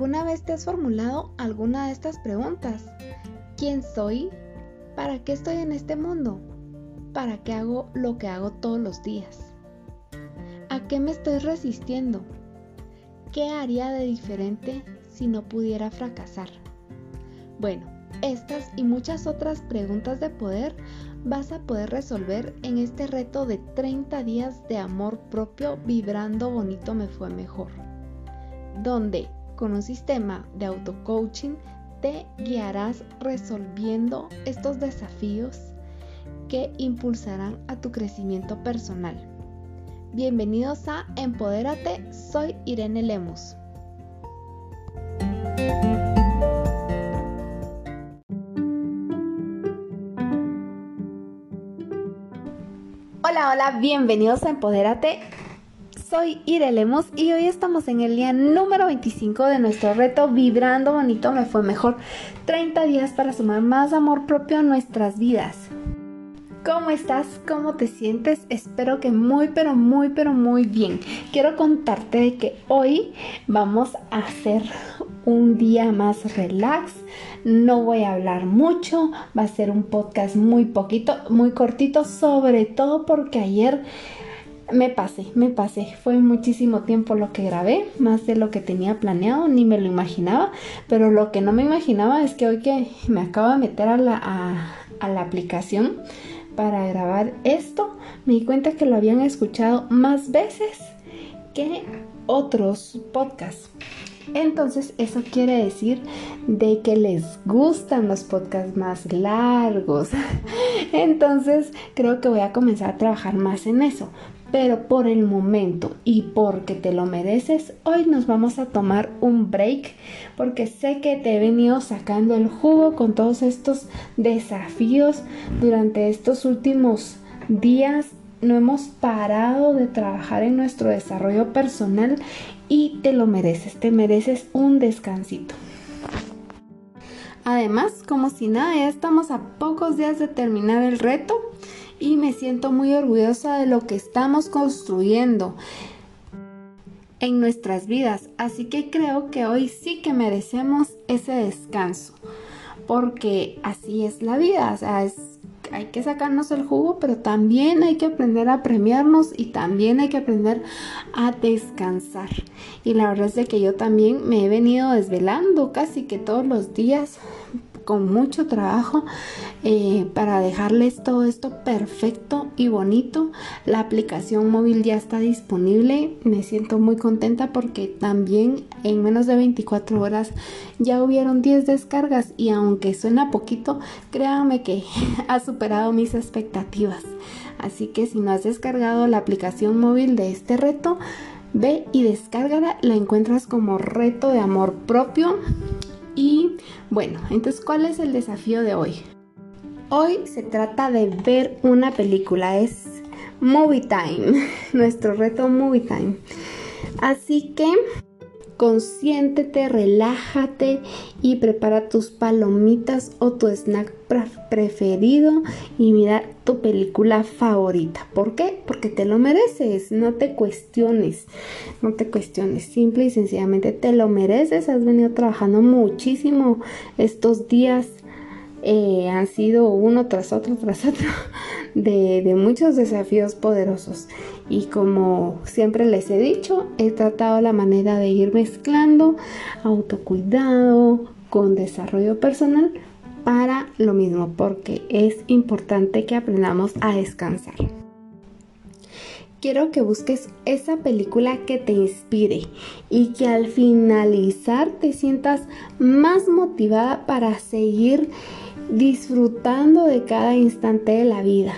¿Alguna vez te has formulado alguna de estas preguntas? ¿Quién soy? ¿Para qué estoy en este mundo? ¿Para qué hago lo que hago todos los días? ¿A qué me estoy resistiendo? ¿Qué haría de diferente si no pudiera fracasar? Bueno, estas y muchas otras preguntas de poder vas a poder resolver en este reto de 30 días de amor propio vibrando bonito me fue mejor, donde con un sistema de auto-coaching te guiarás resolviendo estos desafíos que impulsarán a tu crecimiento personal. Bienvenidos a Empodérate, soy Irene Lemus. Hola, hola, bienvenidos a Empodérate soy Irelemos y hoy estamos en el día número 25 de nuestro reto Vibrando Bonito Me Fue Mejor. 30 días para sumar más amor propio a nuestras vidas. ¿Cómo estás? ¿Cómo te sientes? Espero que muy, pero muy, pero muy bien. Quiero contarte que hoy vamos a hacer un día más relax. No voy a hablar mucho. Va a ser un podcast muy poquito, muy cortito, sobre todo porque ayer me pasé, me pasé. Fue muchísimo tiempo lo que grabé, más de lo que tenía planeado, ni me lo imaginaba. Pero lo que no me imaginaba es que hoy que me acabo de meter a la, aplicación para grabar esto, me di cuenta que lo habían escuchado más veces que otros podcasts. Entonces eso quiere decir de que les gustan los podcasts más largos. Entonces creo que voy a comenzar a trabajar más en eso. Pero por el momento y porque te lo mereces, hoy nos vamos a tomar un break porque sé que te he venido sacando el jugo con todos estos desafíos durante estos últimos días. No hemos parado de trabajar en nuestro desarrollo personal y te lo mereces, te mereces un descansito. Además, como si nada, ya estamos a pocos días de terminar el reto y me siento muy orgullosa de lo que estamos construyendo en nuestras vidas. Así que creo que hoy sí que merecemos ese descanso. Porque así es la vida. O sea, hay que sacarnos el jugo, pero también hay que aprender a premiarnos y también hay que aprender a descansar. Y la verdad es de que yo también me he venido desvelando casi que todos los días con mucho trabajo eh, para dejarles todo esto perfecto y bonito. La aplicación móvil ya está disponible. Me siento muy contenta porque también en menos de 24 horas ya hubieron 10 descargas y aunque suena poquito, créanme que ha superado mis expectativas. Así que si no has descargado la aplicación móvil de este reto, ve y descárgala. La encuentras como reto de amor propio y bueno, entonces, ¿cuál es el desafío de hoy? Hoy se trata de ver una película, es Movie Time, nuestro reto Movie Time. Así que consiéntete, relájate y prepara tus palomitas o tu snack preferido y mira tu película favorita. ¿Por qué? Porque te lo mereces, no te cuestiones, no te cuestiones, simple y sencillamente te lo mereces. Has venido trabajando muchísimo estos días eh, han sido uno tras otro tras otro de, de, muchos desafíos poderosos. Y como siempre les he dicho he tratado la manera de ir mezclando autocuidado con desarrollo personal para lo mismo porque es importante que aprendamos a descansar. Quiero que busques esa película que te inspire y que al finalizar te sientas más motivada para seguir disfrutando de cada instante de la vida.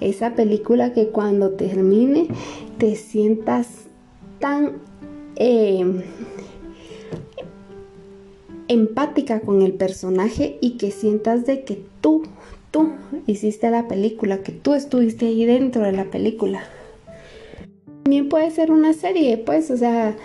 Esa película que cuando termine te sientas tan eh, empática con el personaje y que sientas de que tú, tú hiciste la película, que tú estuviste ahí dentro de la película. También puede ser una serie, pues, o sea,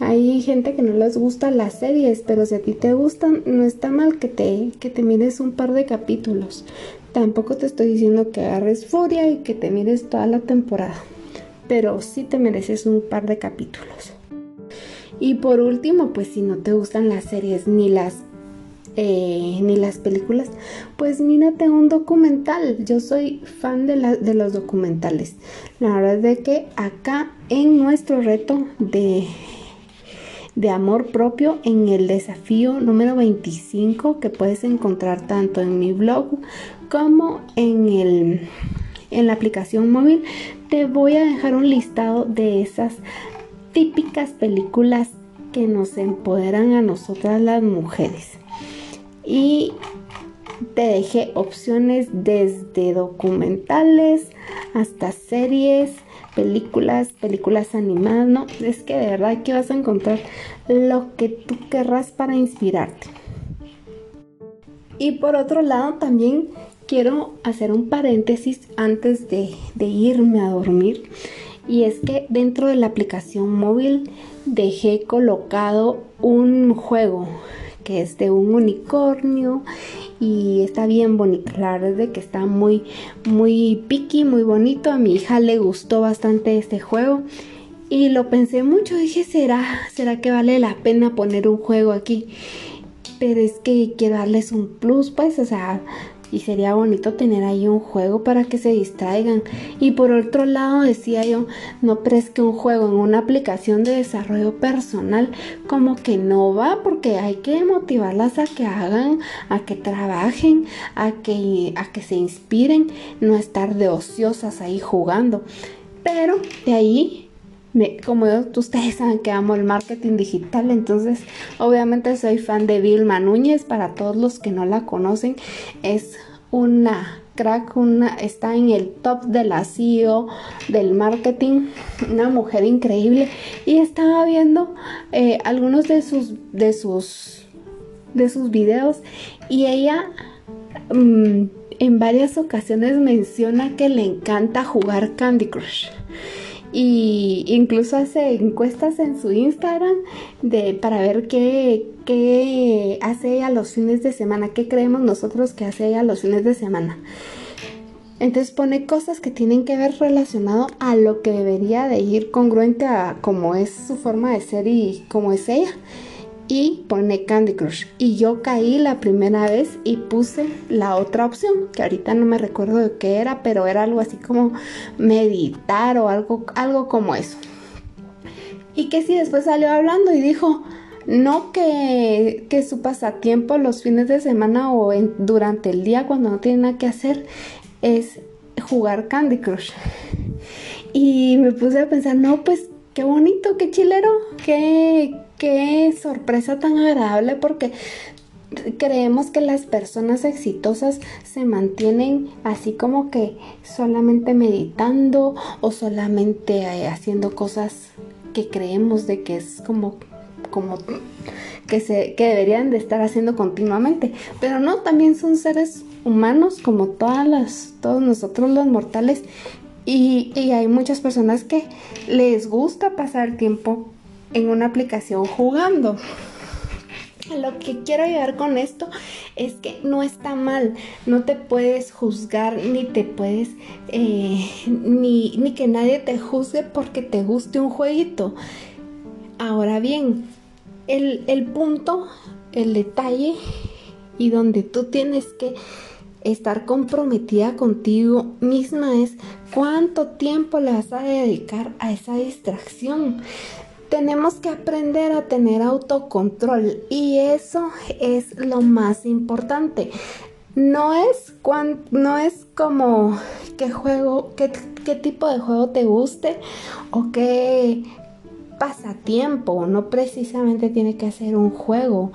hay gente que no les gusta las series, pero si a ti te gustan, no está mal que te, que te mires un par de capítulos. Tampoco te estoy diciendo que agarres furia y que te mires toda la temporada, pero sí te mereces un par de capítulos. Y por último, pues si no te gustan las series ni las eh, ni las películas, pues mírate un documental. Yo soy fan de, de los documentales. La verdad es de que acá en nuestro reto de, de amor propio, en el desafío número 25 que puedes encontrar tanto en mi blog como en, el, en la aplicación móvil, te voy a dejar un listado de esas típicas películas que nos empoderan a nosotras las mujeres. Y te dejé opciones desde documentales hasta series, películas, películas animadas, no, es que de verdad que vas a encontrar lo que tú querrás para inspirarte. Y por otro lado también quiero hacer un paréntesis antes de, irme a dormir. Y es que dentro de la aplicación móvil dejé colocado un juego que es de un unicornio y está bien bonito. La verdad es de que está muy, muy piqui, muy bonito. A mi hija le gustó bastante este juego y lo pensé mucho. Dije, ¿será, será que vale la pena poner un juego aquí? Pero es que quiero darles un plus, pues, o sea, y sería bonito tener ahí un juego para que se distraigan. Y por otro lado decía yo, no crees que un juego en una aplicación de desarrollo personal como que no va porque hay que motivarlas a que hagan, a que trabajen, a que, a que se inspiren, no estar de ociosas ahí jugando. Pero de ahí como ustedes saben que amo el marketing digital, entonces obviamente soy fan de Vilma Núñez, para todos los que no la conocen, es una crack, una, está en el top de la CEO del marketing, una mujer increíble y estaba viendo eh, algunos de sus, de sus, de sus videos y ella mm, en varias ocasiones menciona que le encanta jugar Candy Crush y incluso hace encuestas en su Instagram de para ver qué, qué hace ella los fines de semana, qué creemos nosotros que hace ella los fines de semana. Entonces pone cosas que tienen que ver relacionado a lo que debería de ir congruente a cómo es su forma de ser y cómo es ella y pone Candy Crush. Y yo caí la primera vez y puse la otra opción, que ahorita no me recuerdo de qué era, pero era algo así como meditar o algo, algo como eso. Y que si después salió hablando y dijo, no que, que, su pasatiempo los fines de semana o durante el día cuando no tiene nada que hacer es jugar Candy Crush. Y me puse a pensar, no, pues qué bonito, qué chilero, qué, qué sorpresa tan agradable porque creemos que las personas exitosas se mantienen así como que solamente meditando o solamente eh, haciendo cosas que creemos de que es como como que se que deberían de estar haciendo continuamente. Pero no también son seres humanos como todas las todos nosotros los mortales. Y, y hay muchas personas que les gusta pasar tiempo en una aplicación jugando. Lo que quiero llegar con esto es que no está mal, no te puedes juzgar ni te puedes, eh, ni, ni que nadie te juzgue porque te guste un jueguito. Ahora bien, el, el punto, el detalle y donde tú tienes que estar comprometida contigo misma es cuánto tiempo le vas a dedicar a esa distracción tenemos que aprender a tener autocontrol y eso es lo más importante. No es, no es como qué juego, qué, qué tipo de juego te guste o qué pasatiempo. No precisamente tiene que ser un juego.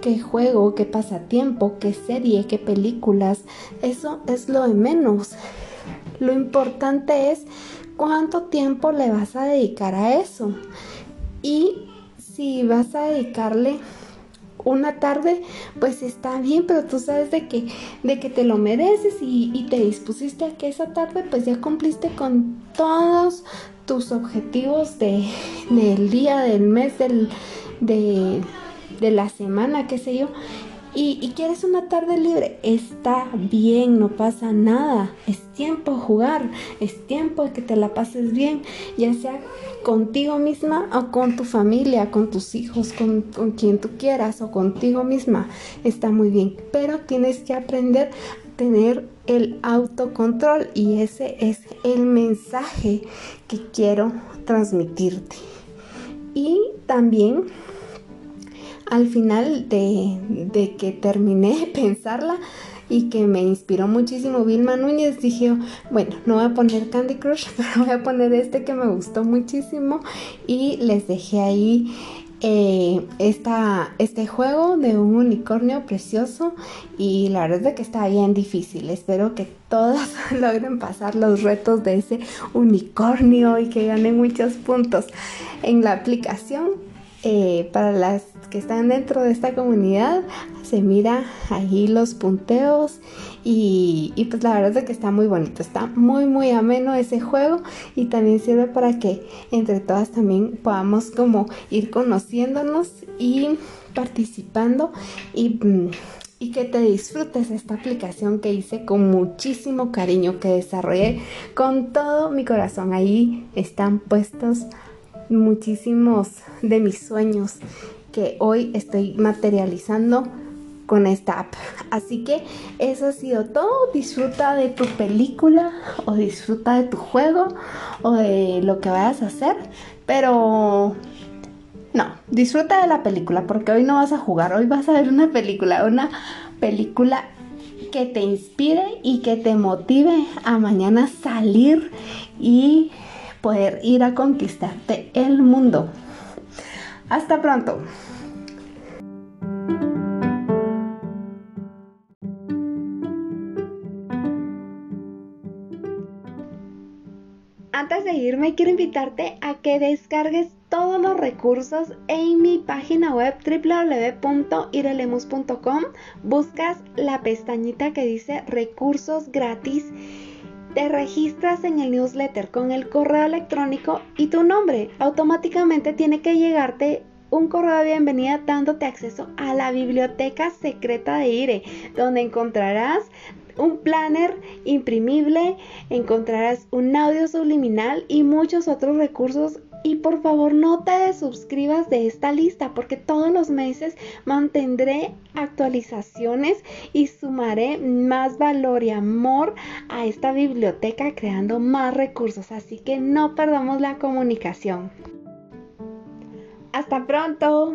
Qué juego, qué pasatiempo, qué serie, qué películas. Eso es lo de menos. Lo importante es cuánto tiempo le vas a dedicar a eso. Y si vas a dedicarle una tarde, pues está bien, pero tú sabes de que, de que te lo mereces y, te dispusiste a que esa tarde pues ya cumpliste con todos tus objetivos de, del día, del mes, del, de, de la semana, qué sé yo. Y, quieres una tarde libre, está bien, no pasa nada. Es tiempo de jugar, es tiempo de que te la pases bien, ya sea contigo misma o con tu familia, con tus hijos, con, con quien tú quieras o contigo misma. Está muy bien, pero tienes que aprender a tener el autocontrol y ese es el mensaje que quiero transmitirte. Y también al final de, que terminé de pensarla y que me inspiró muchísimo Vilma Núñez, dije, bueno, no voy a poner Candy Crush, pero voy a poner este que me gustó muchísimo y les dejé ahí eh, este juego de un unicornio precioso y la verdad es que está bien difícil. Espero que todas logren pasar los retos de ese unicornio y que ganen muchos puntos en la aplicación. Eh, para las que están dentro de esta comunidad se mira ahí los punteos y, pues la verdad es que está muy bonito, está muy muy ameno ese juego y también sirve para que entre todas también podamos como ir conociéndonos y participando y, mm, y que te disfrutes esta aplicación que hice con muchísimo cariño, que desarrollé con todo mi corazón. Ahí están puestos muchísimos de mis sueños que hoy estoy materializando con esta app. Así que eso ha sido todo. Disfruta de tu película o disfruta de tu juego o de lo que vayas a hacer. Pero no, disfruta de la película porque hoy no vas a jugar. Hoy vas a ver una película. Una película que te inspire y que te motive a mañana salir y poder ir a conquistarte el mundo. Hasta pronto. Antes de irme, quiero invitarte a que descargues todos los recursos en mi página web www.irelemus.com. Buscas la pestañita que dice recursos gratis te registras en el newsletter con el correo electrónico y tu nombre. Automáticamente tiene que llegarte un correo de bienvenida dándote acceso a la biblioteca secreta de IRE, donde encontrarás un planner imprimible, encontrarás un audio subliminal y muchos otros recursos y por favor no te suscribas de esta lista porque todos los meses mantendré actualizaciones y sumaré más valor y amor a esta biblioteca creando más recursos. Así que no perdamos la comunicación. Hasta pronto.